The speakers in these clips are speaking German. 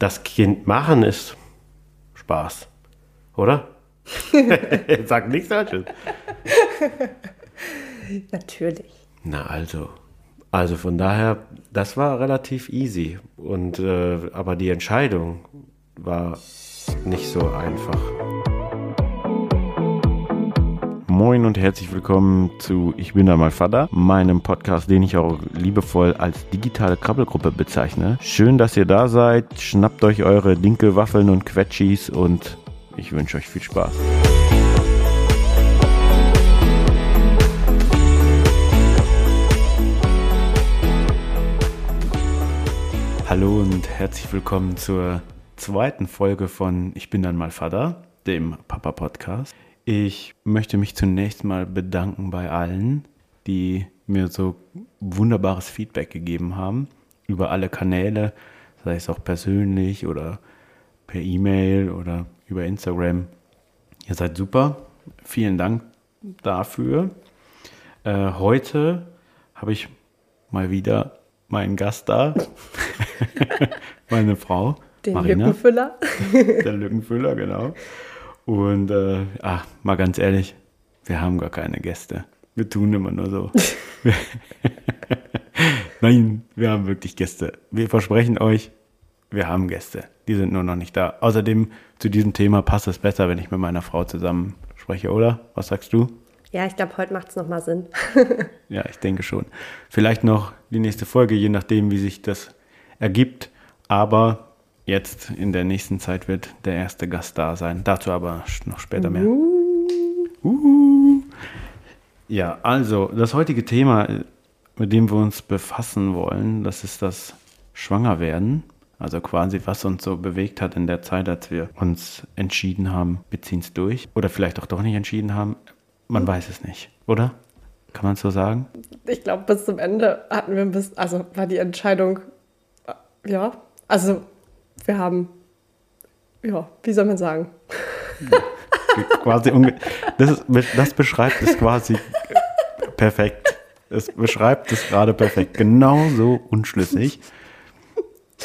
das Kind machen ist Spaß, oder? Sag nichts Falsches. Natürlich. Na also, also von daher, das war relativ easy. Und äh, aber die Entscheidung war nicht so einfach. Moin und herzlich willkommen zu Ich bin da mal Vater, meinem Podcast, den ich auch liebevoll als digitale Krabbelgruppe bezeichne. Schön, dass ihr da seid. Schnappt euch eure Dinkelwaffeln und Quetschis und ich wünsche euch viel Spaß. Hallo und herzlich willkommen zur zweiten Folge von Ich bin dann mal Vater, dem Papa Podcast. Ich möchte mich zunächst mal bedanken bei allen, die mir so wunderbares Feedback gegeben haben über alle Kanäle, sei es auch persönlich oder per E-Mail oder über Instagram. Ihr seid super. Vielen Dank dafür. Äh, heute habe ich mal wieder meinen Gast da, meine Frau. Den Marina. Lückenfüller. Der Lückenfüller, genau. Und äh, ach, mal ganz ehrlich, wir haben gar keine Gäste. Wir tun immer nur so. Nein, wir haben wirklich Gäste. Wir versprechen euch, wir haben Gäste. Die sind nur noch nicht da. Außerdem zu diesem Thema passt es besser, wenn ich mit meiner Frau zusammen spreche, oder? Was sagst du? Ja, ich glaube, heute macht es nochmal Sinn. Ja, ich denke schon. Vielleicht noch die nächste Folge, je nachdem, wie sich das ergibt. Aber jetzt in der nächsten Zeit wird der erste Gast da sein. Dazu aber noch später mehr. Uhu. Ja, also das heutige Thema, mit dem wir uns befassen wollen, das ist das Schwangerwerden. Also quasi, was uns so bewegt hat in der Zeit, als wir uns entschieden haben, wir ziehen es durch. Oder vielleicht auch doch nicht entschieden haben. Man weiß es nicht, oder? Kann man es so sagen? Ich glaube, bis zum Ende hatten wir ein bisschen, also war die Entscheidung, äh, ja, also wir haben, ja, wie soll man sagen? quasi das, ist, das beschreibt es quasi perfekt. Es beschreibt es gerade perfekt. Genauso unschlüssig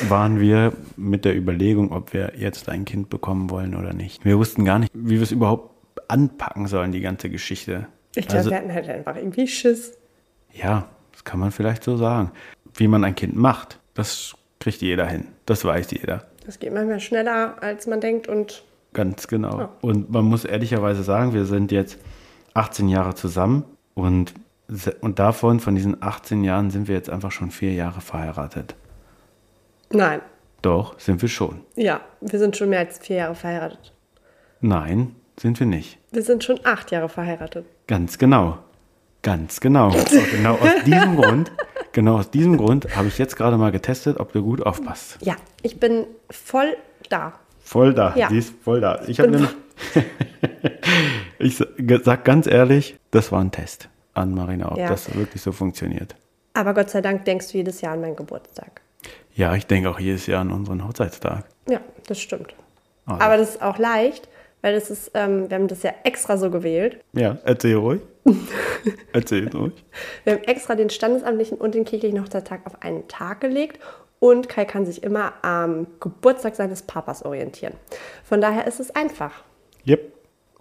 waren wir mit der Überlegung, ob wir jetzt ein Kind bekommen wollen oder nicht. Wir wussten gar nicht, wie wir es überhaupt anpacken sollen, die ganze Geschichte. Ich glaube, Also- wir hatten halt einfach irgendwie Schiss. Ja, das kann man vielleicht so sagen. Wie man ein Kind macht, das kriegt jeder hin. Das weiß jeder. Das geht manchmal schneller, als man denkt und Ganz genau. Ja. Und man muss ehrlicherweise sagen, wir sind jetzt 18 Jahre zusammen und, und davon, von diesen 18 Jahren, sind wir jetzt einfach schon vier Jahre verheiratet. nein, Doch, sind wir schon. ja, wir sind schon mehr als vier Jahre verheiratet. Nein, sind wir nicht. Wir sind schon acht Jahre verheiratet. Ganz genau. Ganz genau. Genau aus diesem Grund, genau aus diesem Grund habe ich jetzt gerade mal getestet, ob du gut aufpasst. Ja, ich bin voll da. Voll da, Ja. sie ist voll da. Ich habe nämlich, ich sa- sag ganz ehrlich, das war ein Test an Marina, ob Ja. das wirklich so funktioniert. Aber Gott sei Dank denkst du jedes Jahr an meinen Geburtstag. Ja, ich denke auch jedes Jahr an unseren Hochzeitstag. Ja, das stimmt. Ah, Aber das ist auch leicht, weil das ist, ähm, wir haben das ja extra so gewählt. Ja, erzähl ruhig. erzähl ruhig. Wir haben extra den standesamtlichen und den kirchlichen Hochzeitstag auf einen Tag gelegt und Kai kann sich immer am Geburtstag seines Papas orientieren. Von daher ist es einfach. Yep,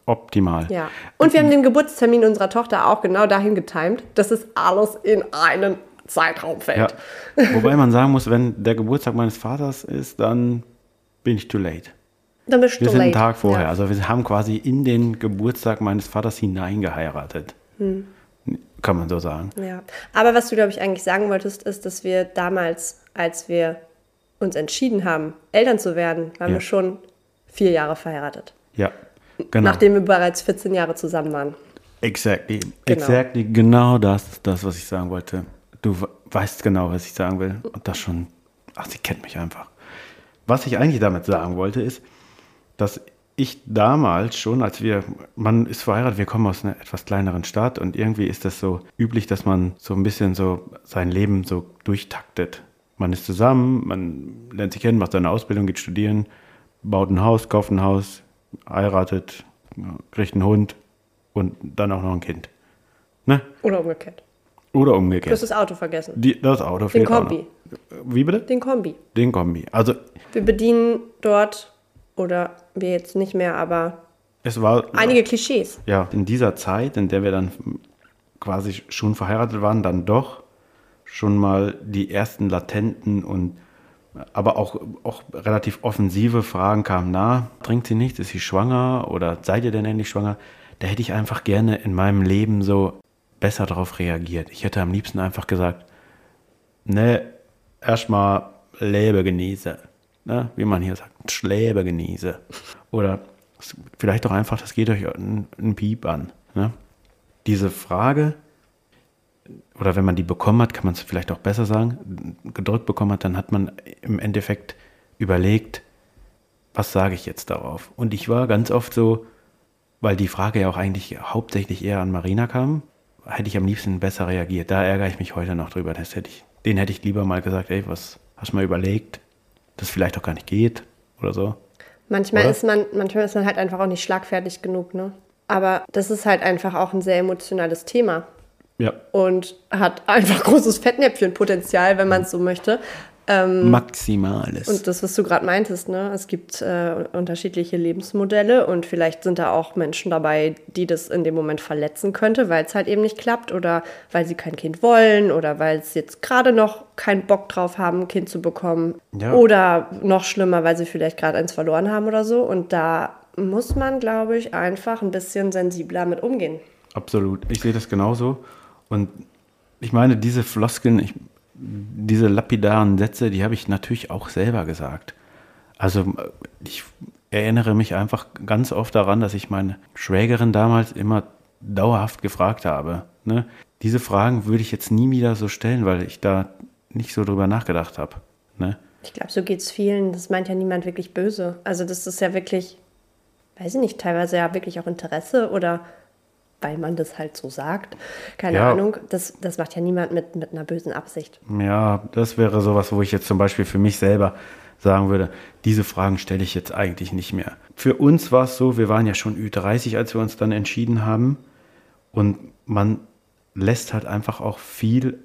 optimal. Ja. Und wir haben den Geburtstermin unserer Tochter auch genau dahin getimt, dass es alles in einen Zeitraum Ja. fällt. Wobei man sagen muss, wenn der Geburtstag meines Vaters ist, dann bin ich too late. Dann bist Wir du sind einen late. Tag vorher. Ja. Also wir haben quasi in den Geburtstag meines Vaters hineingeheiratet. Hm. Kann man so sagen. Ja, aber was du, glaube ich, eigentlich sagen wolltest, ist, dass wir damals, als wir uns entschieden haben, Eltern zu werden, waren Ja. wir schon vier Jahre verheiratet. Ja, genau. Nachdem wir bereits 14 Jahre zusammen waren. Exactly. Genau. Exactly. Genau das, das, was ich sagen wollte. Du we- weißt genau, was ich sagen will. Und das schon. Ach, sie kennt mich einfach. Was ich eigentlich damit sagen wollte, ist, dass ich damals schon, als wir, man ist verheiratet, wir kommen aus einer etwas kleineren Stadt und irgendwie ist das so üblich, dass man so ein bisschen so sein Leben so durchtaktet. Man ist zusammen, man lernt sich kennen, macht seine Ausbildung, geht studieren, baut ein Haus, kauft ein Haus, heiratet, kriegt einen Hund und dann auch noch ein Kind. Ne? Oder umgekehrt. Oder Du hast umgekehrt. das Auto vergessen. Die, das Auto Den Kombi. Wie bitte? Den Kombi. Den Kombi. Also Wir bedienen dort, oder wir jetzt nicht mehr, aber es war einige Klischees. ja in dieser Zeit, in der wir dann quasi schon verheiratet waren, dann doch schon mal die ersten latenten und aber auch, auch relativ offensive Fragen kamen. Na, trinkt sie nichts? Ist sie schwanger? Oder seid ihr denn endlich schwanger? Da hätte ich einfach gerne in meinem Leben so besser darauf reagiert. Ich hätte am liebsten einfach gesagt, ne, erstmal Lebe genieße. Ne, wie man hier sagt, Schläbe genieße. Oder vielleicht doch einfach, das geht euch ein, ein Piep an. Ne? Diese Frage, oder wenn man die bekommen hat, kann man es vielleicht auch besser sagen, gedrückt bekommen hat, dann hat man im Endeffekt überlegt, was sage ich jetzt darauf? Und ich war ganz oft so, weil die Frage ja auch eigentlich hauptsächlich eher an Marina kam, hätte ich am liebsten besser reagiert. Da ärgere ich mich heute noch drüber. Das hätte ich, den hätte ich lieber mal gesagt, ey, was hast du mal überlegt, dass vielleicht auch gar nicht geht oder so. Manchmal Oder? ist man, manchmal ist man halt einfach auch nicht schlagfertig genug, ne? Aber das ist halt einfach auch ein sehr emotionales Thema Ja, und hat einfach großes Fettnäpfchenpotenzial, wenn man es so möchte. Maximales. Und das, was du gerade meintest, ne? es gibt äh, unterschiedliche Lebensmodelle und vielleicht sind da auch Menschen dabei, die das in dem Moment verletzen könnte, weil es halt eben nicht klappt oder weil sie kein Kind wollen oder weil sie jetzt gerade noch keinen Bock drauf haben, ein Kind zu bekommen. Ja. Oder noch schlimmer, weil sie vielleicht gerade eins verloren haben oder so. Und da muss man, glaube ich, einfach ein bisschen sensibler mit umgehen. Absolut. Ich sehe das genauso. Und ich meine, diese Floskeln, ich, diese lapidaren Sätze, die habe ich natürlich auch selber gesagt. Also ich erinnere mich einfach ganz oft daran, dass ich meine Schwägerin damals immer dauerhaft gefragt habe. Ne? Diese Fragen würde ich jetzt nie wieder so stellen, weil ich da nicht so drüber nachgedacht habe. Ne? Ich glaube, so geht es vielen. Das meint ja niemand wirklich böse. Also das ist ja wirklich, weiß ich nicht, teilweise ja wirklich auch Interesse oder weil man das halt so sagt. Keine Ja. Ahnung. Das, das macht ja niemand mit, mit einer bösen Absicht. Ja, das wäre sowas, wo ich jetzt zum Beispiel für mich selber sagen würde, diese Fragen stelle ich jetzt eigentlich nicht mehr. Für uns war es so, wir waren ja schon Ü30, als wir uns dann entschieden haben. Und man lässt halt einfach auch viel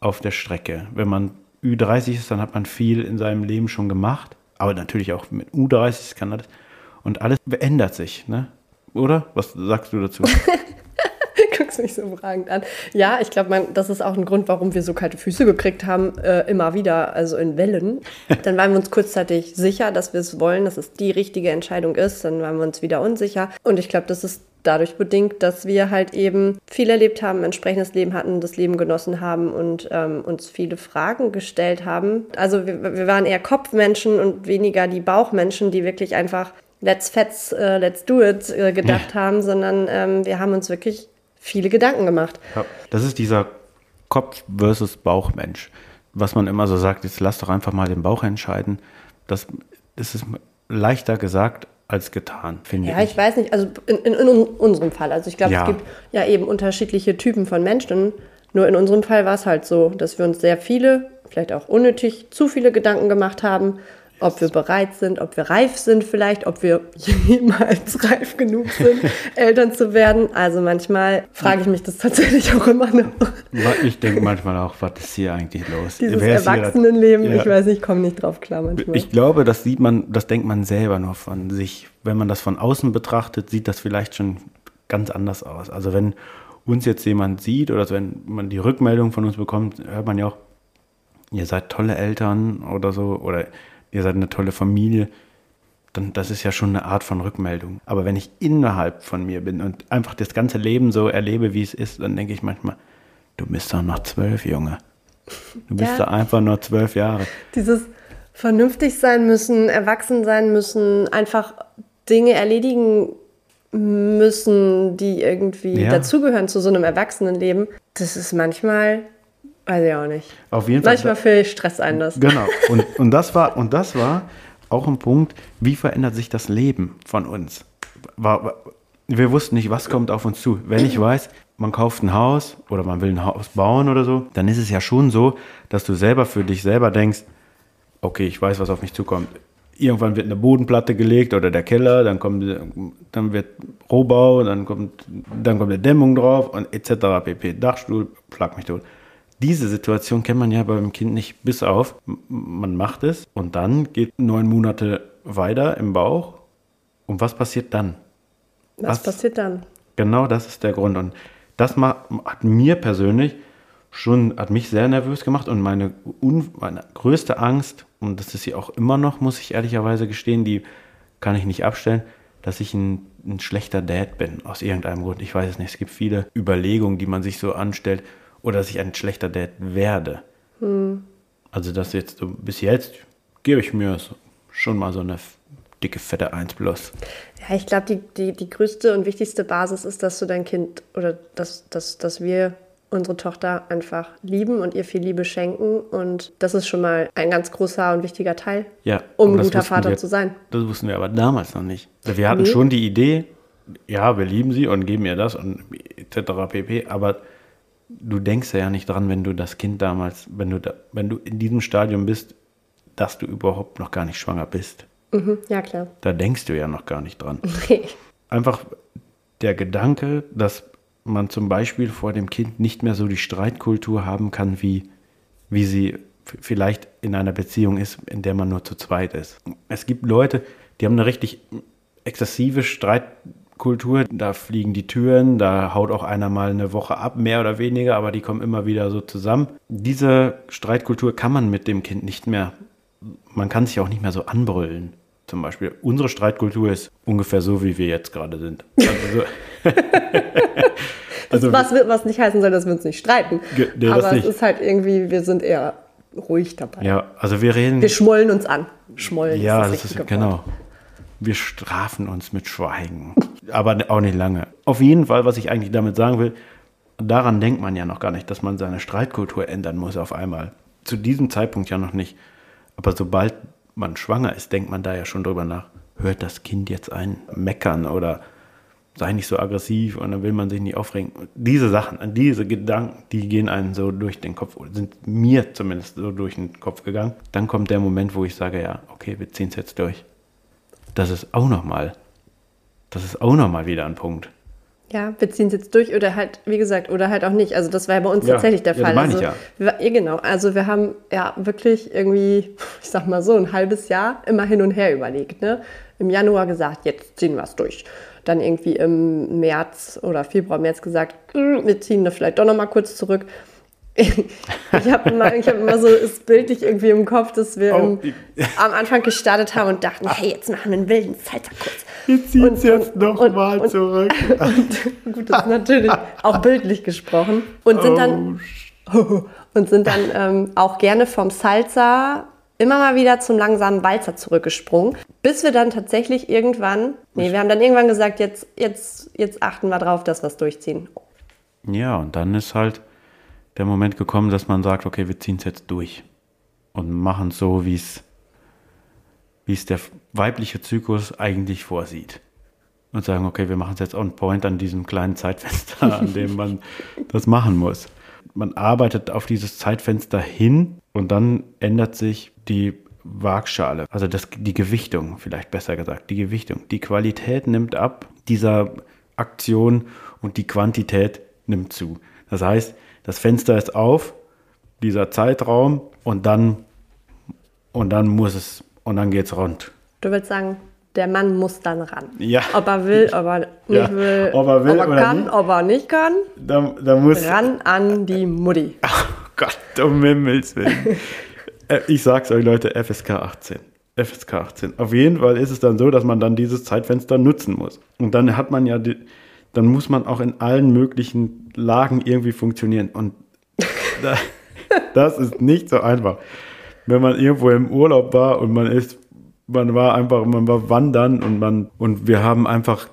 auf der Strecke. Wenn man Ü30 ist, dann hat man viel in seinem Leben schon gemacht. Aber natürlich auch mit U30 kann das. Und alles ändert sich, ne? Oder? Was sagst du dazu? Guckst mich so fragend an. Ja, ich glaube, das ist auch ein Grund, warum wir so kalte Füße gekriegt haben, äh, immer wieder, also in Wellen. Dann waren wir uns kurzzeitig sicher, dass wir es wollen, dass es die richtige Entscheidung ist. Dann waren wir uns wieder unsicher. Und ich glaube, das ist dadurch bedingt, dass wir halt eben viel erlebt haben, entsprechendes Leben hatten, das Leben genossen haben und ähm, uns viele Fragen gestellt haben. Also wir, wir waren eher Kopfmenschen und weniger die Bauchmenschen, die wirklich einfach let's fetz, äh, let's do it äh, gedacht haben, sondern ähm, wir haben uns wirklich viele Gedanken gemacht. Ja, das ist dieser Kopf versus Bauchmensch. Was man immer so sagt, jetzt lass doch einfach mal den Bauch entscheiden. Das, das ist leichter gesagt als getan, finde Ja, ich. ich weiß nicht, also in, in, in unserem Fall. Also ich glaube, Ja. es gibt ja eben unterschiedliche Typen von Menschen. Nur in unserem Fall war es halt so, dass wir uns sehr viele, vielleicht auch unnötig, zu viele Gedanken gemacht haben, ob wir bereit sind, ob wir reif sind vielleicht, ob wir jemals reif genug sind, Eltern zu werden. Also manchmal frage ich mich das tatsächlich auch immer noch. Ich denke manchmal auch, was ist hier eigentlich los? Dieses Erwachsenenleben, Ja. ich weiß nicht, ich komme nicht drauf klar manchmal. Ich glaube, das sieht man, das denkt man selber nur von sich. Wenn man das von außen betrachtet, sieht das vielleicht schon ganz anders aus. Also wenn uns jetzt jemand sieht oder wenn man die Rückmeldung von uns bekommt, hört man ja auch, ihr seid tolle Eltern oder so oder ihr seid eine tolle Familie. Dann, das ist ja schon eine Art von Rückmeldung. Aber wenn ich innerhalb von mir bin und einfach das ganze Leben so erlebe, wie es ist, dann denke ich manchmal, du bist doch noch zwölf, Junge. Du bist Ja. doch einfach nur zwölf Jahre. Dieses vernünftig sein müssen, erwachsen sein müssen, einfach Dinge erledigen müssen, die irgendwie Ja. dazugehören zu so einem Erwachsenenleben, das ist manchmal, weiß ich auch nicht. Auf jeden Fall. Manchmal viel Stress ein das. Genau. Und, und, das war, und das war auch ein Punkt, wie verändert sich das Leben von uns? War, war, wir wussten nicht, was kommt auf uns zu. Wenn ich weiß, man kauft ein Haus oder man will ein Haus bauen oder so, dann ist es ja schon so, dass du selber für dich selber denkst, okay, ich weiß, was auf mich zukommt. irgendwann wird eine Bodenplatte gelegt oder der Keller, dann kommt, dann wird Rohbau, dann kommt, dann kommt eine Dämmung drauf und etc. pp. Dachstuhl, plag mich tot. Diese Situation kennt man ja beim Kind nicht bis auf, man macht es und dann geht neun Monate weiter im Bauch. Und was passiert dann? Was, was passiert dann? Genau das ist der Grund. Und das hat mir persönlich schon, hat mich sehr nervös gemacht und meine, meine größte Angst, und das ist sie auch immer noch, muss ich ehrlicherweise gestehen, die kann ich nicht abstellen, dass ich ein, ein schlechter Dad bin, aus irgendeinem Grund. Ich weiß es nicht. Es gibt viele Überlegungen, die man sich so anstellt oder dass ich ein schlechter Dad werde. Hm. Also das jetzt so, bis jetzt gebe ich mir schon mal so eine dicke, fette 1 plus. Ja, ich glaube, die, die, die größte und wichtigste Basis ist, dass du dein Kind oder dass, dass, dass wir unsere Tochter einfach lieben und ihr viel Liebe schenken. Und das ist schon mal ein ganz großer und wichtiger Teil, ja, um ein guter Vater wir, zu sein. Das wussten wir aber damals noch nicht. Wir hatten nee. schon die Idee, ja, wir lieben sie und geben ihr das und etc. pp. Aber du denkst ja nicht dran, wenn du das Kind damals, wenn du, da, wenn du in diesem Stadium bist, dass du überhaupt noch gar nicht schwanger bist. Mhm, ja, klar. Da denkst du ja noch gar nicht dran. Einfach der Gedanke, dass man zum Beispiel vor dem Kind nicht mehr so die Streitkultur haben kann, wie, wie sie vielleicht in einer Beziehung ist, in der man nur zu zweit ist. Es gibt Leute, die haben eine richtig exzessive Streitkultur Kultur. Da fliegen die Türen, da haut auch einer mal eine Woche ab, mehr oder weniger, aber die kommen immer wieder so zusammen. Diese Streitkultur kann man mit dem Kind nicht mehr, man kann sich auch nicht mehr so anbrüllen. Zum Beispiel, unsere Streitkultur ist ungefähr so, wie wir jetzt gerade sind. Also, so also was, was nicht heißen soll, dass wir uns nicht streiten. Nee, aber es ist halt irgendwie, wir sind eher ruhig dabei. Ja, also wir reden. Wir schmollen uns an. Schmollen. Ja, ist das ist genau. Wir strafen uns mit Schweigen aber auch nicht lange. Auf jeden Fall, was ich eigentlich damit sagen will, daran denkt man ja noch gar nicht, dass man seine Streitkultur ändern muss auf einmal. Zu diesem Zeitpunkt ja noch nicht. Aber sobald man schwanger ist, denkt man da ja schon drüber nach. Hört das Kind jetzt ein meckern oder sei nicht so aggressiv und dann will man sich nicht aufregen. Diese Sachen, diese Gedanken, die gehen einem so durch den Kopf, sind mir zumindest so durch den Kopf gegangen. Dann kommt der Moment, wo ich sage, ja, okay, wir ziehen es jetzt durch. Das ist auch nochmal das ist auch nochmal wieder ein Punkt. Ja, wir ziehen es jetzt durch oder halt, wie gesagt, oder halt auch nicht. Also das war ja bei uns ja, tatsächlich der Fall. Ja, meine also, ich ja. Wir, genau, also wir haben ja wirklich irgendwie, ich sag mal so, ein halbes Jahr immer hin und her überlegt. Ne? Im Januar gesagt, jetzt ziehen wir es durch. Dann irgendwie im März oder Februar, März gesagt, hm, wir ziehen da vielleicht doch nochmal kurz zurück. ich habe immer, hab immer so das bildlich irgendwie im Kopf, dass wir oh. im, am Anfang gestartet haben und dachten, hey, jetzt machen wir einen wilden Salsa-Kurs. Wir ziehen es jetzt nochmal zurück. Und, gut, das ist natürlich auch bildlich gesprochen. Und sind dann, oh. und sind dann ähm, auch gerne vom Salsa immer mal wieder zum langsamen Walzer zurückgesprungen, bis wir dann tatsächlich irgendwann, nee, wir haben dann irgendwann gesagt, jetzt, jetzt, jetzt achten wir drauf, dass wir es durchziehen. Ja, und dann ist halt der Moment gekommen, dass man sagt, okay, wir ziehen es jetzt durch und machen es so, wie es wie es der weibliche Zyklus eigentlich vorsieht. Und sagen, okay, wir machen es jetzt on point an diesem kleinen Zeitfenster, an dem man das machen muss. Man arbeitet auf dieses Zeitfenster hin und dann ändert sich die Waagschale, also das, die Gewichtung, vielleicht besser gesagt, die Gewichtung. Die Qualität nimmt ab dieser Aktion und die Quantität nimmt zu. Das heißt, das Fenster ist auf, dieser Zeitraum und dann, und dann muss es und dann geht's rund. Du willst sagen, der Mann muss dann ran. Ja. Ob er will, ob er nicht ja. will, ob er, will ob er kann, nicht. ob er nicht kann. Da, da muss ran an die Mutti. Oh Gott, um Himmels Willen. Äh, ich sag's euch, Leute, FSK 18. FSK 18. Auf jeden Fall ist es dann so, dass man dann dieses Zeitfenster nutzen muss. Und dann hat man ja, die, dann muss man auch in allen möglichen Lagen irgendwie funktionieren. Und da, das ist nicht so einfach wenn man irgendwo im Urlaub war und man ist, man war einfach, man war wandern und man, und wir haben einfach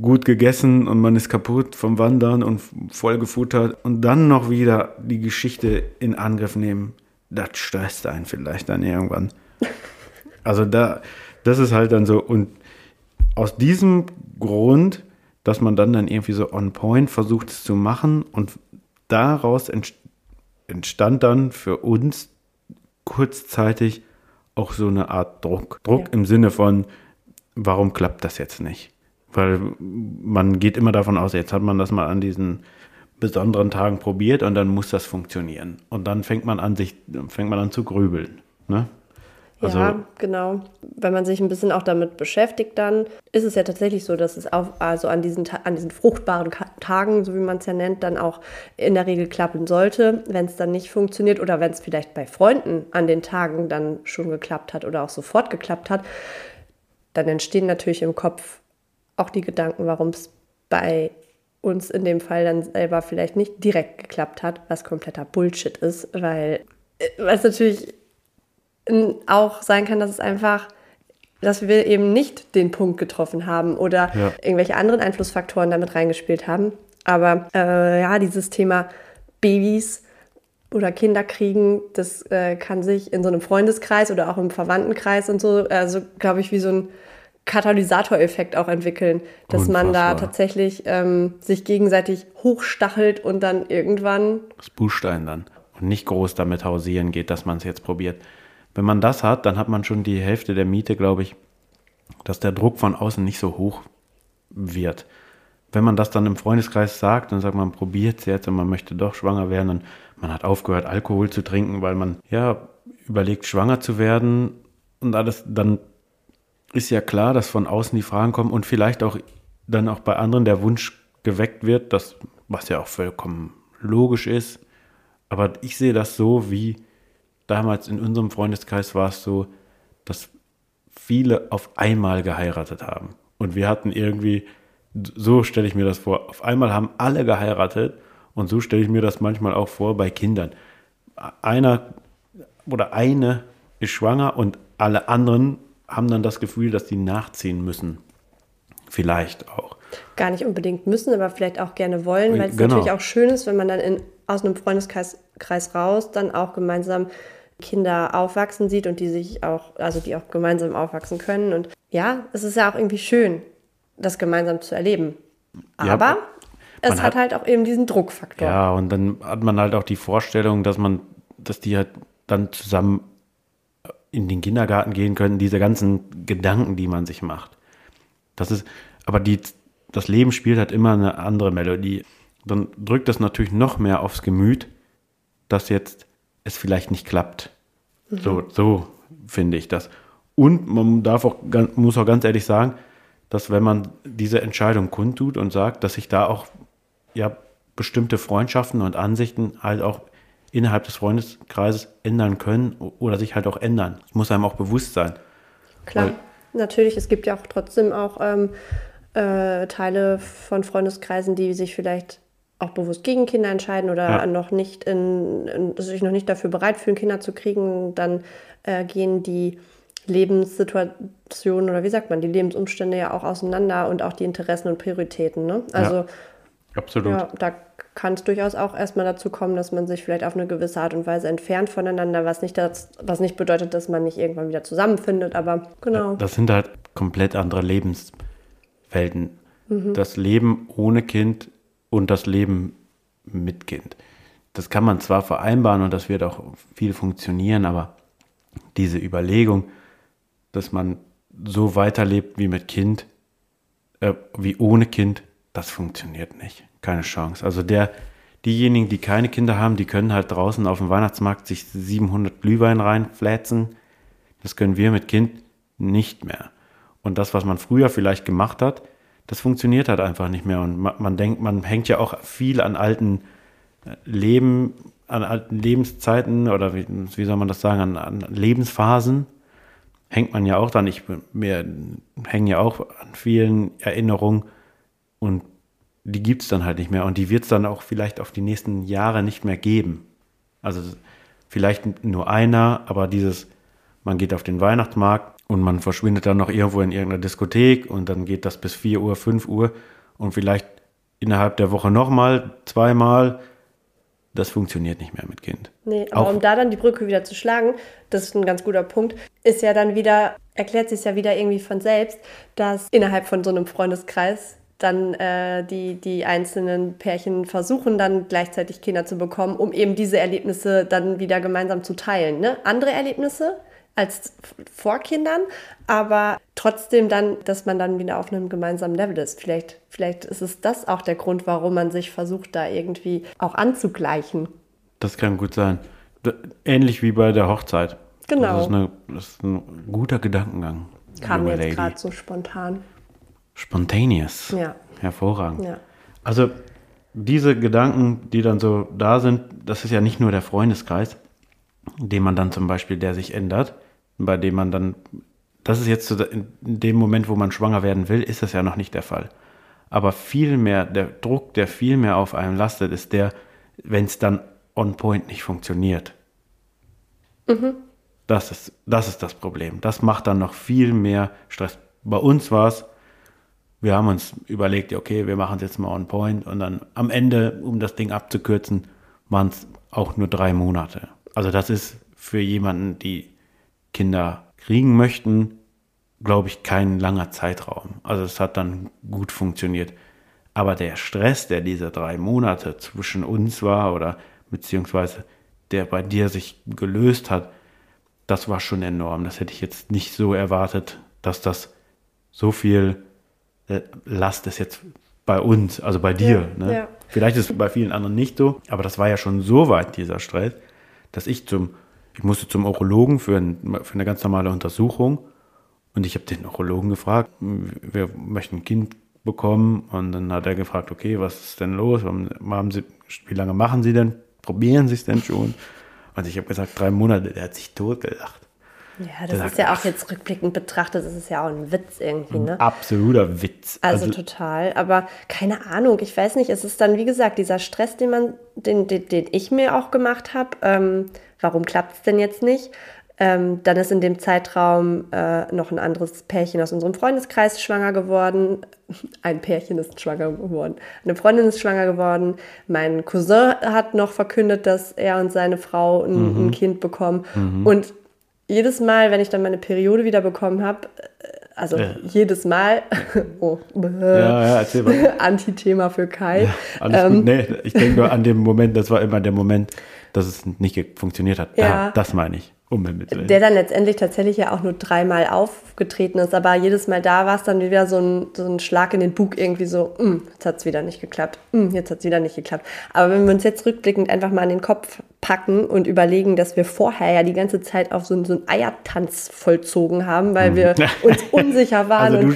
gut gegessen und man ist kaputt vom Wandern und voll gefuttert und dann noch wieder die Geschichte in Angriff nehmen, das stresst einen vielleicht dann irgendwann. Also da, das ist halt dann so und aus diesem Grund, dass man dann dann irgendwie so on point versucht es zu machen und daraus entstand dann für uns kurzzeitig auch so eine Art Druck. Druck ja. im Sinne von, warum klappt das jetzt nicht? Weil man geht immer davon aus, jetzt hat man das mal an diesen besonderen Tagen probiert und dann muss das funktionieren. Und dann fängt man an, sich, fängt man an zu grübeln. Ne? Also, ja, genau. Wenn man sich ein bisschen auch damit beschäftigt, dann ist es ja tatsächlich so, dass es auch also an diesen, an diesen fruchtbaren Tagen, so wie man es ja nennt, dann auch in der Regel klappen sollte. Wenn es dann nicht funktioniert oder wenn es vielleicht bei Freunden an den Tagen dann schon geklappt hat oder auch sofort geklappt hat, dann entstehen natürlich im Kopf auch die Gedanken, warum es bei uns in dem Fall dann selber vielleicht nicht direkt geklappt hat, was kompletter Bullshit ist, weil äh, es natürlich auch sein kann, dass es einfach, dass wir eben nicht den Punkt getroffen haben oder ja. irgendwelche anderen Einflussfaktoren damit reingespielt haben. Aber äh, ja, dieses Thema Babys oder Kinder kriegen, das äh, kann sich in so einem Freundeskreis oder auch im Verwandtenkreis und so, also glaube ich, wie so ein Katalysatoreffekt auch entwickeln, dass Unfassbar. man da tatsächlich ähm, sich gegenseitig hochstachelt und dann irgendwann. Das Buchstein dann. Und nicht groß damit hausieren geht, dass man es jetzt probiert. Wenn man das hat, dann hat man schon die Hälfte der Miete, glaube ich, dass der Druck von außen nicht so hoch wird. Wenn man das dann im Freundeskreis sagt und sagt, man probiert es jetzt und man möchte doch schwanger werden und man hat aufgehört, Alkohol zu trinken, weil man ja überlegt, schwanger zu werden und alles, dann ist ja klar, dass von außen die Fragen kommen und vielleicht auch dann auch bei anderen der Wunsch geweckt wird, das, was ja auch vollkommen logisch ist. Aber ich sehe das so, wie damals in unserem Freundeskreis war es so, dass viele auf einmal geheiratet haben. Und wir hatten irgendwie, so stelle ich mir das vor, auf einmal haben alle geheiratet und so stelle ich mir das manchmal auch vor bei Kindern. Einer oder eine ist schwanger und alle anderen haben dann das Gefühl, dass die nachziehen müssen. Vielleicht auch. Gar nicht unbedingt müssen, aber vielleicht auch gerne wollen, weil es genau. natürlich auch schön ist, wenn man dann in, aus einem Freundeskreis Kreis raus dann auch gemeinsam Kinder aufwachsen sieht und die sich auch, also die auch gemeinsam aufwachsen können. Und ja, es ist ja auch irgendwie schön, das gemeinsam zu erleben. Aber ja, es hat, hat, halt auch eben diesen Druckfaktor. Ja, und dann hat man halt auch die Vorstellung, dass man, dass die halt dann zusammen in den Kindergarten gehen können, diese ganzen Gedanken, die man sich macht. Das ist, aber die, das Leben spielt halt immer eine andere Melodie. Dann drückt das natürlich noch mehr aufs Gemüt, dass jetzt es vielleicht nicht klappt. Mhm. So, so finde ich das. Und man darf auch, muss auch ganz ehrlich sagen, dass wenn man diese Entscheidung kundtut und sagt, dass sich da auch ja bestimmte Freundschaften und Ansichten halt auch innerhalb des Freundeskreises ändern können oder sich halt auch ändern. Das muss einem auch bewusst sein. Klar, Weil, natürlich. Es gibt ja auch trotzdem auch ähm, äh, Teile von Freundeskreisen, die sich vielleicht auch bewusst gegen Kinder entscheiden oder ja. noch nicht in, sich noch nicht dafür bereit fühlen, Kinder zu kriegen, dann äh, gehen die Lebenssituationen oder wie sagt man, die Lebensumstände ja auch auseinander und auch die Interessen und Prioritäten. Ne? Also ja, absolut. Ja, da kann es durchaus auch erstmal dazu kommen, dass man sich vielleicht auf eine gewisse Art und Weise entfernt voneinander, was nicht, das, was nicht bedeutet, dass man nicht irgendwann wieder zusammenfindet, aber genau. Das sind halt komplett andere Lebenswelten. Mhm. Das Leben ohne Kind und das Leben mit Kind. Das kann man zwar vereinbaren und das wird auch viel funktionieren, aber diese Überlegung, dass man so weiterlebt wie mit Kind, äh, wie ohne Kind, das funktioniert nicht keine Chance. Also der, diejenigen, die keine Kinder haben, die können halt draußen auf dem Weihnachtsmarkt sich 700 Glühwein reinflätzen. Das können wir mit Kind nicht mehr. Und das, was man früher vielleicht gemacht hat, das funktioniert halt einfach nicht mehr. Und man, man denkt, man hängt ja auch viel an alten äh, Leben, an alten Lebenszeiten oder wie, wie soll man das sagen, an, an, Lebensphasen hängt man ja auch dran. Ich, wir hängen ja auch an vielen Erinnerungen und die gibt es dann halt nicht mehr und die wird es dann auch vielleicht auf die nächsten Jahre nicht mehr geben. Also vielleicht nur einer, aber dieses, man geht auf den Weihnachtsmarkt und man verschwindet dann noch irgendwo in irgendeiner Diskothek und dann geht das bis 4 Uhr, 5 Uhr und vielleicht innerhalb der Woche nochmal, zweimal. Das funktioniert nicht mehr mit Kind. Nee, aber auch um da dann die Brücke wieder zu schlagen, das ist ein ganz guter Punkt, ist ja dann wieder, erklärt sich ja wieder irgendwie von selbst, dass innerhalb von so einem Freundeskreis dann äh, die, die einzelnen Pärchen versuchen, dann gleichzeitig Kinder zu bekommen, um eben diese Erlebnisse dann wieder gemeinsam zu teilen. Ne? Andere Erlebnisse, als vor Kindern, aber trotzdem dann, dass man dann wieder auf einem gemeinsamen Level ist. Vielleicht, vielleicht ist es das auch der Grund, warum man sich versucht, da irgendwie auch anzugleichen. Das kann gut sein. Ähnlich wie bei der Hochzeit. Genau. Das ist, eine, das ist ein guter Gedankengang. Kam jetzt gerade so spontan. Spontaneous. Ja. Hervorragend. Ja. Also diese Gedanken, die dann so da sind, das ist ja nicht nur der Freundeskreis, den man dann zum Beispiel, der sich ändert, bei dem man dann, das ist jetzt in dem Moment, wo man schwanger werden will, ist das ja noch nicht der Fall. Aber viel mehr, der Druck, der viel mehr auf einem lastet, ist der, wenn es dann on point nicht funktioniert. Das, ist, das ist das Problem. Das macht dann noch viel mehr Stress. Bei uns war es, wir haben uns überlegt, okay, wir machen es jetzt mal on point und dann am Ende, um das Ding abzukürzen, waren es auch nur drei Monate. Also das ist für jemanden, die Kinder kriegen möchten, glaube ich, kein langer Zeitraum. Also es hat dann gut funktioniert. Aber der Stress, der diese drei Monate zwischen uns war oder beziehungsweise der bei dir sich gelöst hat, das war schon enorm. Das hätte ich jetzt nicht so erwartet, dass das so viel äh, Last ist jetzt bei uns, also bei dir. Ja, ne? ja. Vielleicht ist es bei vielen anderen nicht so, aber das war ja schon so weit, dieser Stress, dass ich zum, ich musste zum Urologen für, ein, für eine ganz normale Untersuchung und ich habe den Urologen gefragt, wir möchten ein Kind bekommen und dann hat er gefragt, okay, was ist denn los? Sie, wie lange machen Sie denn? Probieren Sie es denn schon? Und ich habe gesagt, drei Monate, der hat sich totgelacht. Ja, das Der ist sagt, ja auch jetzt rückblickend betrachtet, das ist ja auch ein Witz irgendwie, ne? Absoluter Witz. Also, total. Aber keine Ahnung, ich weiß nicht, es ist dann, wie gesagt, dieser Stress, den man, den, den, den ich mir auch gemacht habe. Ähm, warum klappt es denn jetzt nicht? Ähm, dann ist in dem Zeitraum äh, noch ein anderes Pärchen aus unserem Freundeskreis schwanger geworden. Ein Pärchen ist schwanger geworden. Eine Freundin ist schwanger geworden. Mein Cousin hat noch verkündet, dass er und seine Frau ein, ein Kind bekommen. Und jedes Mal, wenn ich dann meine Periode wieder bekommen habe, also Ja. jedes Mal, oh, ja, ja. Anti-Thema für Kai. Alles Ähm, gut. Nee, ich denke nur an den Moment, das war immer der Moment, dass es nicht funktioniert hat. Ja. Da, das meine ich. Um. Der dann letztendlich tatsächlich ja auch nur dreimal aufgetreten ist, aber jedes Mal da war es dann wieder so ein, so ein Schlag in den Bug, irgendwie so, "Mm, jetzt hat es wieder nicht geklappt, mm, jetzt hat es wieder nicht geklappt. Aber wenn wir uns jetzt rückblickend einfach mal an den Kopf packen und überlegen, dass wir vorher ja die ganze Zeit auf so, einen- so einen Eiertanz vollzogen haben, weil wir uns unsicher waren. also du,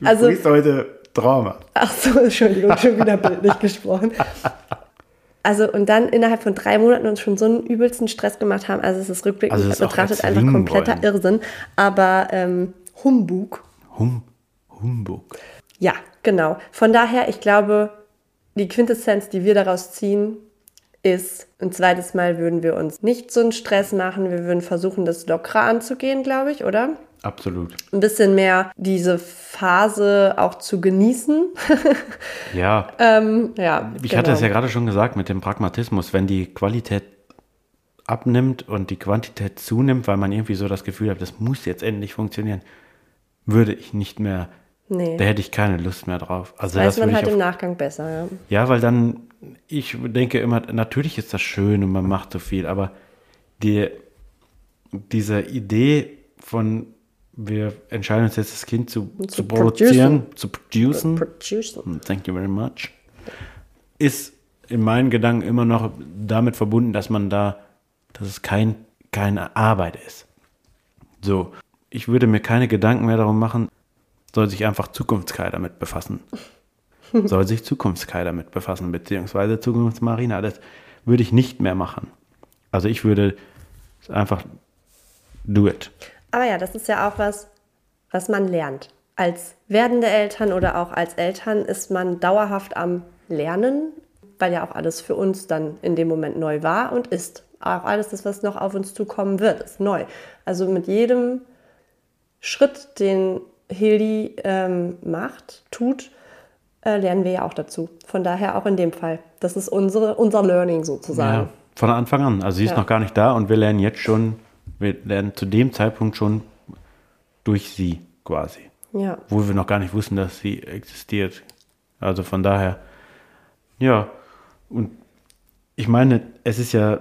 du also, sprichst heute Drama. Ach so, Entschuldigung, schon wieder bildlich gesprochen. Also und dann innerhalb von drei Monaten uns schon so einen übelsten Stress gemacht haben. Also es ist rückblickend Also betrachtet einfach kompletter wollen. Irrsinn. Aber ähm, Humbug, Hum, Humbug. ja, genau. Von daher, ich glaube, die Quintessenz, die wir daraus ziehen, ist, ein zweites Mal würden wir uns nicht so einen Stress machen. Wir würden versuchen, das lockerer anzugehen, glaube ich, oder? Absolut. Ein bisschen mehr diese Phase auch zu genießen. Ja, ähm, ja, ich hatte es genau. ja gerade schon gesagt mit dem Pragmatismus, wenn die Qualität abnimmt und die Quantität zunimmt, weil man irgendwie so das Gefühl hat, das muss jetzt endlich funktionieren, würde ich nicht mehr, Nee. da hätte ich keine Lust mehr drauf. Also Weiß das man würde halt ich im auf, Nachgang besser, ja. Ja, weil dann, ich denke immer, natürlich ist das schön und man macht so viel, aber die, diese Idee von, wir entscheiden uns jetzt das Kind zu, zu, produzieren, zu producen, Producen. thank you very much, ist in meinen Gedanken immer noch damit verbunden, dass man da, dass es kein, keine Arbeit ist. So, ich würde mir keine Gedanken mehr darum machen, soll sich einfach Zukunftskai damit befassen. soll sich Zukunftskai damit befassen, beziehungsweise Zukunftsmarina. Das würde ich nicht mehr machen. Also ich würde einfach do it. Aber ja, das ist ja auch was, was man lernt. Als werdende Eltern oder auch als Eltern ist man dauerhaft am Lernen, weil ja auch alles für uns dann in dem Moment neu war und ist. Auch alles das, was noch auf uns zukommen wird, ist neu. Also mit jedem Schritt, den Hildi ähm, macht, tut, äh, lernen wir ja auch dazu. Von daher auch in dem Fall. Das ist unsere, unser Learning sozusagen. Ja, von Anfang an. Also sie ist Ja. noch gar nicht da und wir lernen jetzt schon, wir lernen zu dem Zeitpunkt schon durch sie quasi. Ja. Wo wir noch gar nicht wussten, dass sie existiert. Also von daher, ja. Und ich meine, es ist ja,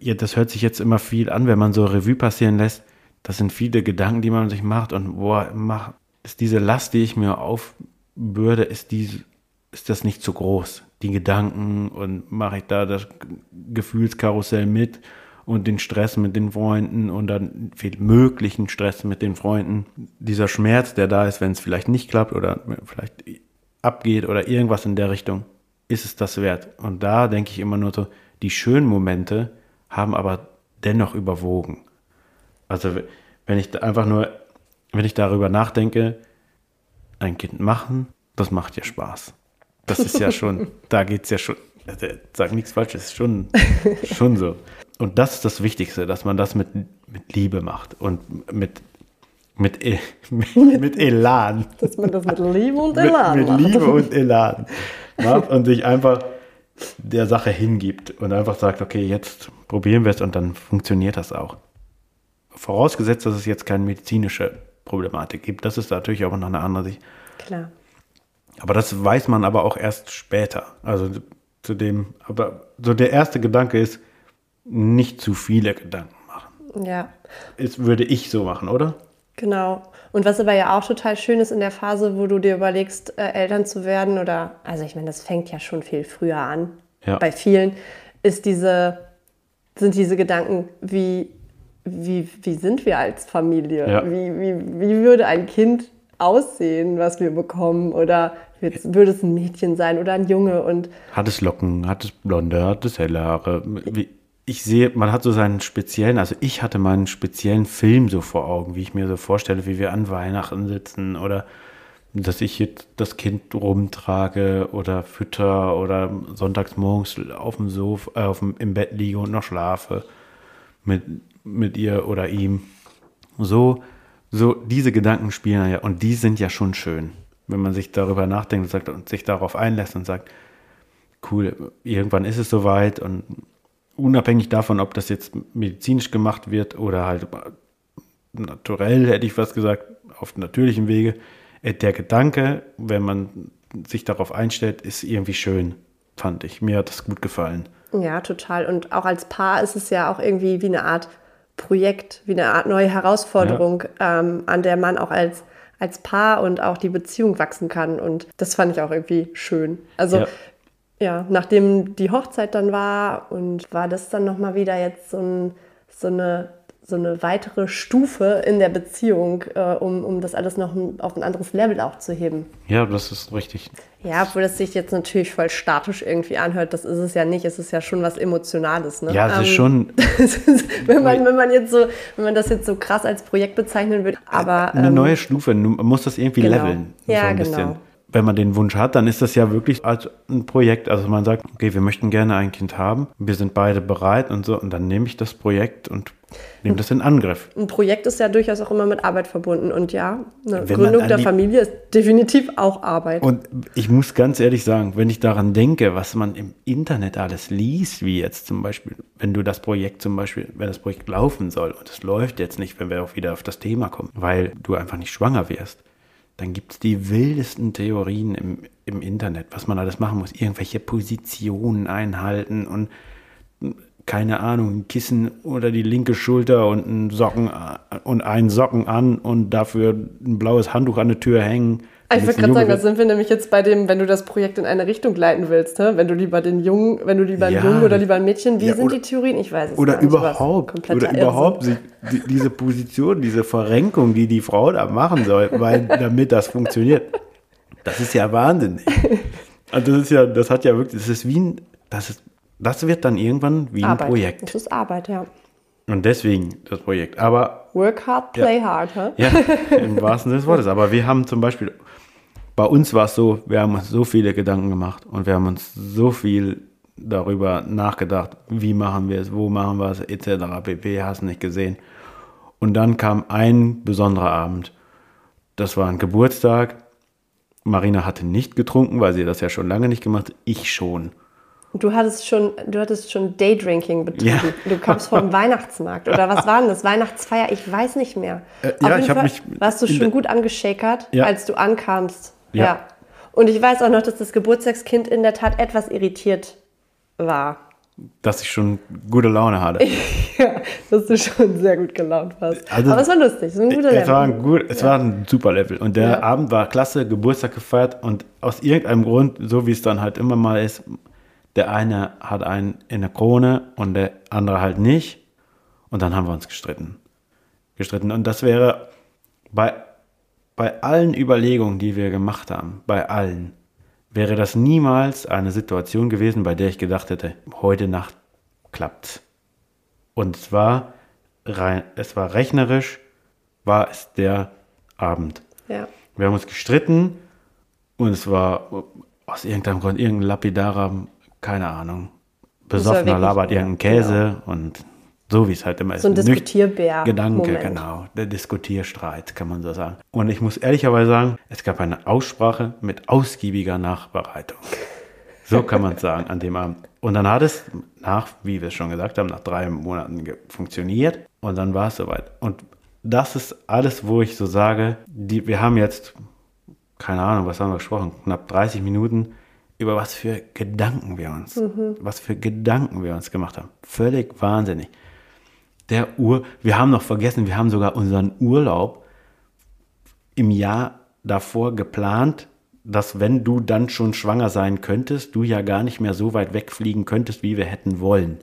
ja, das hört sich jetzt immer viel an, wenn man so Revue passieren lässt. Das sind viele Gedanken, die man sich macht und boah, mach, ist diese Last, die ich mir aufbürde, ist die, ist das nicht zu groß? Die Gedanken und mache ich da das Gefühlskarussell mit und den Stress mit den Freunden und dann viel möglichen Stress mit den Freunden. Dieser Schmerz, der da ist, wenn es vielleicht nicht klappt oder vielleicht abgeht oder irgendwas in der Richtung, ist es das wert? Und da denke ich immer nur so, die schönen Momente haben aber dennoch überwogen. Also wenn ich einfach nur, wenn ich darüber nachdenke, ein Kind machen, das macht ja Spaß. Das ist ja schon, da geht es ja schon, sag nichts Falsches, schon, schon so. Und das ist das Wichtigste, dass man das mit, mit Liebe macht und mit, mit, e, mit, Elan. Dass man das mit Liebe und Elan mit, mit Liebe und Elan macht und sich einfach der Sache hingibt und einfach sagt, okay, jetzt probieren wir es und dann funktioniert das auch. Vorausgesetzt, dass es jetzt keine medizinische Problematik gibt. Das ist natürlich auch noch eine andere Sicht. Klar. Aber das weiß man aber auch erst später. Also zu dem, aber so der erste Gedanke ist, nicht zu viele Gedanken machen. Ja. Das würde ich so machen, oder? Genau. Und was aber ja auch total schön ist in der Phase, wo du dir überlegst, äh, Eltern zu werden, oder, also ich meine, das fängt ja schon viel früher an, Ja. bei vielen, ist diese, sind diese Gedanken, wie, wie, wie sind wir als Familie? Ja. Wie, wie, wie würde ein Kind aussehen, was wir bekommen? Oder würde es ein Mädchen sein oder ein Junge? Und Hat es Locken, hat es blonde, hat es helle Haare. Wie, ich sehe, man hat so seinen speziellen, also ich hatte meinen speziellen Film so vor Augen, wie ich mir so vorstelle, wie wir an Weihnachten sitzen oder dass ich jetzt das Kind rumtrage oder fütter oder sonntags morgens auf dem Sofa, äh, auf dem, im Bett liege und noch schlafe mit, mit ihr oder ihm. So, so diese Gedanken spielen ja und die sind ja schon schön, wenn man sich darüber nachdenkt und, sagt, und sich darauf einlässt und sagt, cool, irgendwann ist es soweit und unabhängig davon, ob das jetzt medizinisch gemacht wird oder halt naturell, hätte ich fast gesagt, auf natürlichem Wege, äh, der Gedanke, wenn man sich darauf einstellt, ist irgendwie schön, fand ich. Mir hat das gut gefallen. Ja, total. Und auch als Paar ist es ja auch irgendwie wie eine Art Projekt, wie eine Art neue Herausforderung, ähm, an der man auch als, als Paar und auch die Beziehung wachsen kann. Und das fand ich auch irgendwie schön. Also Ja. Ja, nachdem die Hochzeit dann war und war das dann nochmal wieder jetzt so, ein, so, eine, so eine weitere Stufe in der Beziehung, äh, um, um das alles noch auf ein anderes Level auch zu heben. Ja, das ist richtig. Ja, obwohl das sich jetzt natürlich voll statisch irgendwie anhört, das ist es ja nicht. Es ist ja schon was Emotionales. Ne? Ja, es ist Ähm, schon wenn, man, wenn, man jetzt so, wenn man das jetzt so krass als Projekt bezeichnen würde. Aber eine ähm, neue Stufe. Man muss das irgendwie genau. leveln. Ja, so genau. bisschen. Wenn man den Wunsch hat, dann ist das ja wirklich als ein Projekt. Also man sagt, okay, wir möchten gerne ein Kind haben. Wir sind beide bereit und so. Und dann nehme ich das Projekt und nehme das in Angriff. ein Projekt ist ja durchaus auch immer mit Arbeit verbunden. Und ja, eine Wenn Gründung der Familie ist definitiv auch Arbeit. Und ich muss ganz ehrlich sagen, wenn ich daran denke, was man im Internet alles liest, wie jetzt zum Beispiel, wenn du das Projekt zum Beispiel, wenn das Projekt laufen soll und es läuft jetzt nicht, wenn wir auch wieder auf das Thema kommen, weil du einfach nicht schwanger wirst, dann gibt es die wildesten Theorien im, im Internet, was man alles machen muss. Irgendwelche Positionen einhalten und keine Ahnung, ein Kissen oder die linke Schulter und einen Socken äh, und einen Socken an und dafür ein blaues Handtuch an der Tür hängen. Ich Wenn es würde ein gerade sagen, da sind wir nämlich jetzt bei dem, wenn du das Projekt in eine Richtung leiten willst, ne? wenn du lieber den Jungen, wenn du lieber einen Ja. Jungen oder lieber ein Mädchen, wie Ja, sind oder- die Theorien? Ich weiß es Oder nicht. überhaupt, oder Irrsinn. überhaupt sich, die, diese Position, diese Verrenkung, die die Frau da machen soll, weil, damit das funktioniert. Das ist ja wahnsinnig. Also das ist ja, das hat ja wirklich, das ist wie ein, das ist, das wird dann irgendwann wie ein Arbeit. Projekt. Das ist Arbeit, ja. Und deswegen das Projekt. Aber Work hard, play hard, hä? ja, im wahrsten Sinne des Wortes. Aber wir haben zum Beispiel, bei uns war es so, wir haben uns so viele Gedanken gemacht und wir haben uns so viel darüber nachgedacht, wie machen wir es, wo machen wir es, etc. pp. Hast nicht gesehen. Und dann kam ein besonderer Abend. Das war ein Geburtstag. Marina hatte nicht getrunken, weil sie das ja schon lange nicht gemacht hat. Ich schon. Du hattest schon, du hattest schon Daydrinking betrieben. Ja. Du kamst vom Weihnachtsmarkt. Oder was war denn das? Weihnachtsfeier? Ich weiß nicht mehr. Äh, ja, ich hab Fall mich Warst du schon gut angeschakert, Ja. als du ankamst? Ja. Und ich weiß auch noch, dass das Geburtstagskind in der Tat etwas irritiert war. dass ich schon gute Laune hatte. ja, dass du schon sehr gut gelaunt warst. Also- Aber es war lustig, es war ein guter Es Level. war ein, gut, es war ein super Level. Und der Ja. Abend war klasse, Geburtstag gefeiert und aus irgendeinem Grund, so wie es dann halt immer mal ist, der eine hat einen in der Krone und der andere halt nicht. Und dann haben wir uns gestritten. Gestritten. Und das wäre bei, bei allen Überlegungen, die wir gemacht haben, bei allen, wäre das niemals eine Situation gewesen, bei der ich gedacht hätte, heute Nacht klappt's. Und es war, rein, es war rechnerisch, war es der Abend. Ja. Wir haben uns gestritten und es war aus irgendeinem Grund irgendein lapidarer, keine Ahnung, besoffener labert irgendein Käse und so wie es halt immer So ein ist. Diskutierbär. Gedanke, Moment. genau. Der Diskutierstreit, kann man so sagen. Und ich muss ehrlicherweise sagen, es gab eine Aussprache mit ausgiebiger Nachbereitung. So kann man es sagen an dem Abend. Und dann hat es nach, wie wir es schon gesagt haben, nach drei Monaten funktioniert und dann war es soweit. Und das ist alles, wo ich so sage, die, wir haben jetzt, keine Ahnung, was haben wir gesprochen, knapp 30 Minuten über was für Gedanken wir uns, was für Gedanken wir uns gemacht haben. Völlig wahnsinnig. Der Ur, wir haben noch vergessen, wir haben sogar unseren Urlaub im Jahr davor geplant, dass wenn du dann schon schwanger sein könntest, du ja gar nicht mehr so weit wegfliegen könntest, wie wir hätten wollen.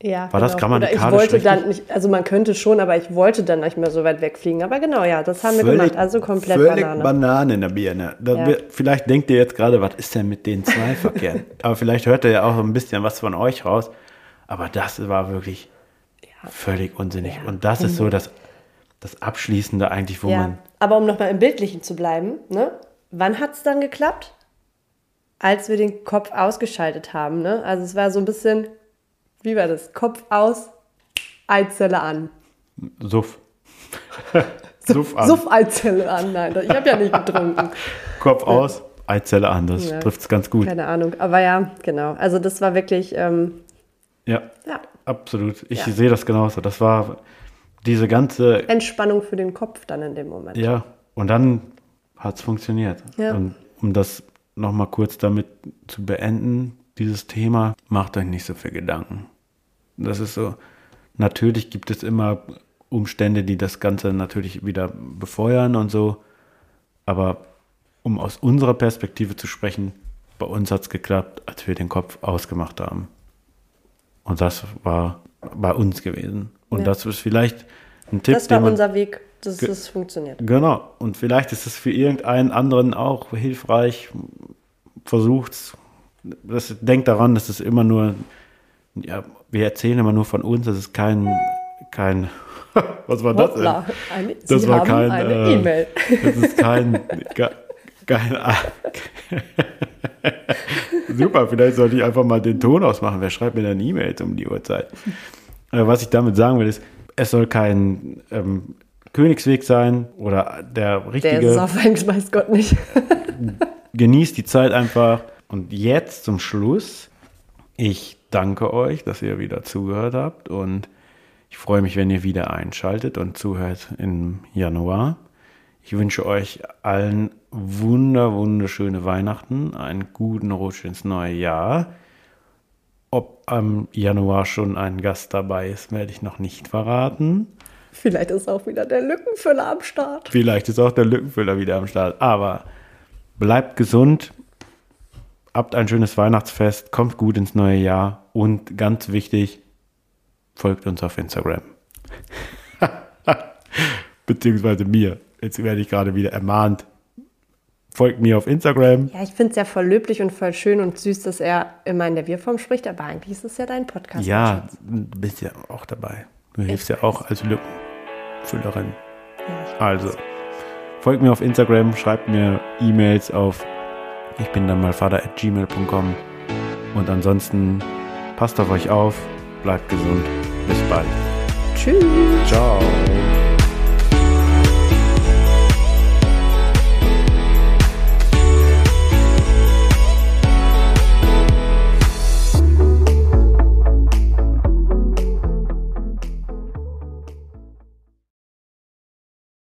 Ja, War das genau. grammatikalisch Oder ich wollte richtig? dann nicht, also man könnte schon, aber ich wollte dann nicht mehr so weit wegfliegen. Aber genau, ja, das haben wir gemacht. Also komplett völlig Banane. Banane in der Birne. Ja. wir- Vielleicht denkt ihr jetzt gerade, was ist denn mit den zwei verkehrt? aber vielleicht hört ihr ja auch ein bisschen was von euch raus. Aber das war wirklich völlig unsinnig. Ja, Und das ist so das, das Abschließende eigentlich, wo ja. man Aber um nochmal im Bildlichen zu bleiben, ne? wann hat es dann geklappt? Als wir den Kopf ausgeschaltet haben. Ne? Also es war so ein bisschen, wie war das? Kopf aus, Eizelle an. Suff. Suff an. Suff-Eizelle an. Nein, ich habe ja nicht getrunken. Kopf aus, Eizelle an. Das Ja. trifft es ganz gut. Keine Ahnung. Aber ja, genau. Also das war wirklich, ähm, Ja, ja, absolut. Ich Ja. sehe das genauso. Das war diese ganze Entspannung für den Kopf dann in dem Moment. Ja, und dann hat es funktioniert. Ja. Und um das nochmal kurz damit zu beenden, dieses Thema, macht euch nicht so viel Gedanken. Das ist so, natürlich gibt es immer Umstände, die das Ganze natürlich wieder befeuern und so, aber um aus unserer Perspektive zu sprechen, bei uns hat es geklappt, als wir den Kopf ausgemacht haben. Und das war bei uns gewesen. Und Ja. das ist vielleicht ein Tipp, Das war man unser Weg, dass es funktioniert. Genau. Und vielleicht ist es für irgendeinen anderen auch hilfreich. Versucht's. Das, denkt daran, das ist immer nur, ja, wir erzählen immer nur von uns, das ist kein, kein, was war das? Hoppla, eine, Das Sie war haben kein, eine äh, E-Mail. Das ist kein, ke- kein, super, vielleicht sollte ich einfach mal den Ton ausmachen. Wer schreibt mir dann E-Mails um die Uhrzeit? Äh, Was ich damit sagen will, ist, es soll kein ähm, Königsweg sein oder der Der richtige. ist es auf weiß Gott nicht. Genießt die Zeit einfach. Und jetzt zum Schluss, ich danke euch, dass ihr wieder zugehört habt und ich freue mich, wenn ihr wieder einschaltet und zuhört im Januar. Ich wünsche euch allen wunder, wunderschöne Weihnachten, einen guten Rutsch ins neue Jahr. Ob am Januar schon ein Gast dabei ist, werde ich noch nicht verraten. Vielleicht ist auch wieder der Lückenfüller am Start. Vielleicht ist auch der Lückenfüller wieder am Start. Aber bleibt gesund, habt ein schönes Weihnachtsfest, kommt gut ins neue Jahr und ganz wichtig, folgt uns auf Instagram. Beziehungsweise mir. Jetzt werde ich gerade wieder ermahnt. Folgt mir auf Instagram. Ja, ich finde es ja voll löblich und voll schön und süß, dass er immer in der Wir-Form spricht, aber eigentlich ist es ja dein Podcast. Ja, du bist ja auch dabei. Du hilfst ja auch als Lückenfüllerin. Ja, ich- Also, folgt mir auf Instagram, schreibt mir E-Mails auf ich bin dann mal vater at gmail.com und ansonsten passt auf euch auf, bleibt gesund, bis bald. Tschüss. Ciao.